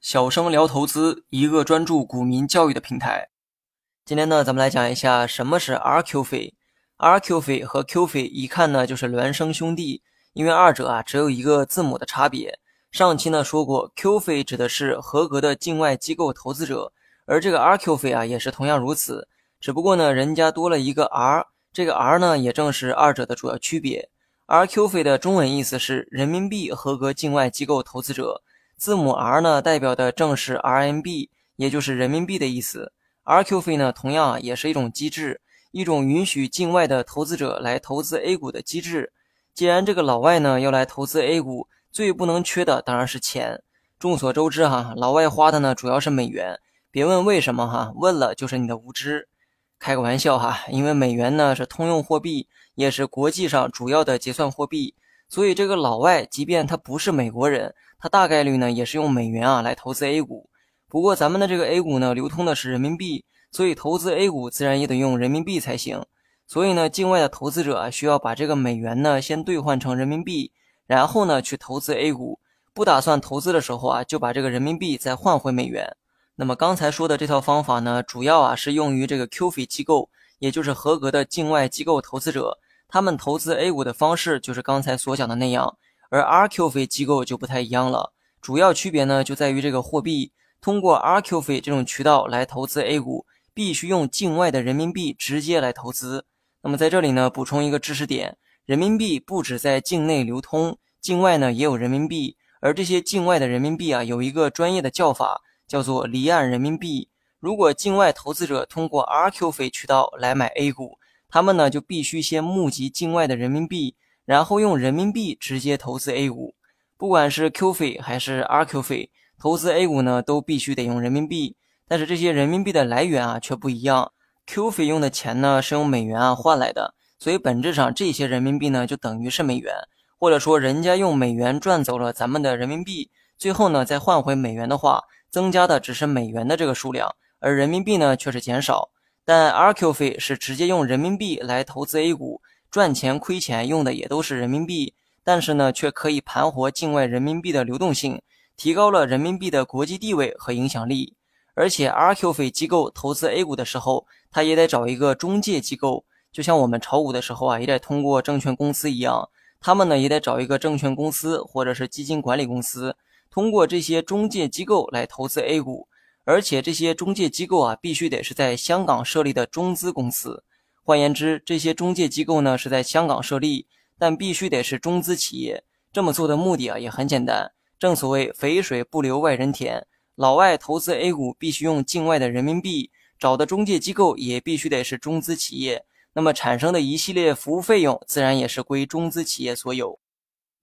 小生聊投资，一个专注股民教育的平台。今天呢，咱们来讲一下什么是 RQ 费。RQ 费和 Q 费一看呢就是孪生兄弟，因为二者啊只有一个字母的差别。上期呢说过，Q 费指的是合格的境外机构投资者，而这个 RQ 费啊也是同样如此，只不过呢人家多了一个 R，这个 R 呢也正是二者的主要区别。RQ 费的中文意思是人民币合格境外机构投资者。字母 R 呢，代表的正是 RMB，也就是人民币的意思。RQ 费呢，同样也是一种机制，一种允许境外的投资者来投资 A 股的机制。既然这个老外呢要来投资 A 股，最不能缺的当然是钱。众所周知哈，老外花的呢主要是美元。别问为什么哈，问了就是你的无知。开个玩笑哈，因为美元呢是通用货币，也是国际上主要的结算货币，所以这个老外即便他不是美国人。他大概率呢也是用美元啊来投资 A 股，不过咱们的这个 A 股呢流通的是人民币，所以投资 A 股自然也得用人民币才行。所以呢，境外的投资者啊需要把这个美元呢先兑换成人民币，然后呢去投资 A 股。不打算投资的时候啊，就把这个人民币再换回美元。那么刚才说的这套方法呢，主要啊是用于这个 QF 机构，也就是合格的境外机构投资者，他们投资 A 股的方式就是刚才所讲的那样。而 RQ 费机构就不太一样了，主要区别呢就在于这个货币。通过 RQ 费这种渠道来投资 A 股，必须用境外的人民币直接来投资。那么在这里呢，补充一个知识点：人民币不止在境内流通，境外呢也有人民币。而这些境外的人民币啊，有一个专业的叫法，叫做离岸人民币。如果境外投资者通过 RQ 费渠道来买 A 股，他们呢就必须先募集境外的人民币。然后用人民币直接投资 A 股，不管是 Q 费还是 RQ 费，投资 A 股呢都必须得用人民币。但是这些人民币的来源啊却不一样，Q 费用的钱呢是用美元啊换来的，所以本质上这些人民币呢就等于是美元，或者说人家用美元赚走了咱们的人民币，最后呢再换回美元的话，增加的只是美元的这个数量，而人民币呢却是减少。但 RQ 费是直接用人民币来投资 A 股。赚钱亏钱用的也都是人民币，但是呢，却可以盘活境外人民币的流动性，提高了人民币的国际地位和影响力。而且，RQ 费机构投资 A 股的时候，他也得找一个中介机构，就像我们炒股的时候啊，也得通过证券公司一样，他们呢也得找一个证券公司或者是基金管理公司，通过这些中介机构来投资 A 股。而且，这些中介机构啊，必须得是在香港设立的中资公司。换言之，这些中介机构呢是在香港设立，但必须得是中资企业。这么做的目的啊也很简单，正所谓肥水不流外人田，老外投资 A 股必须用境外的人民币，找的中介机构也必须得是中资企业，那么产生的一系列服务费用自然也是归中资企业所有。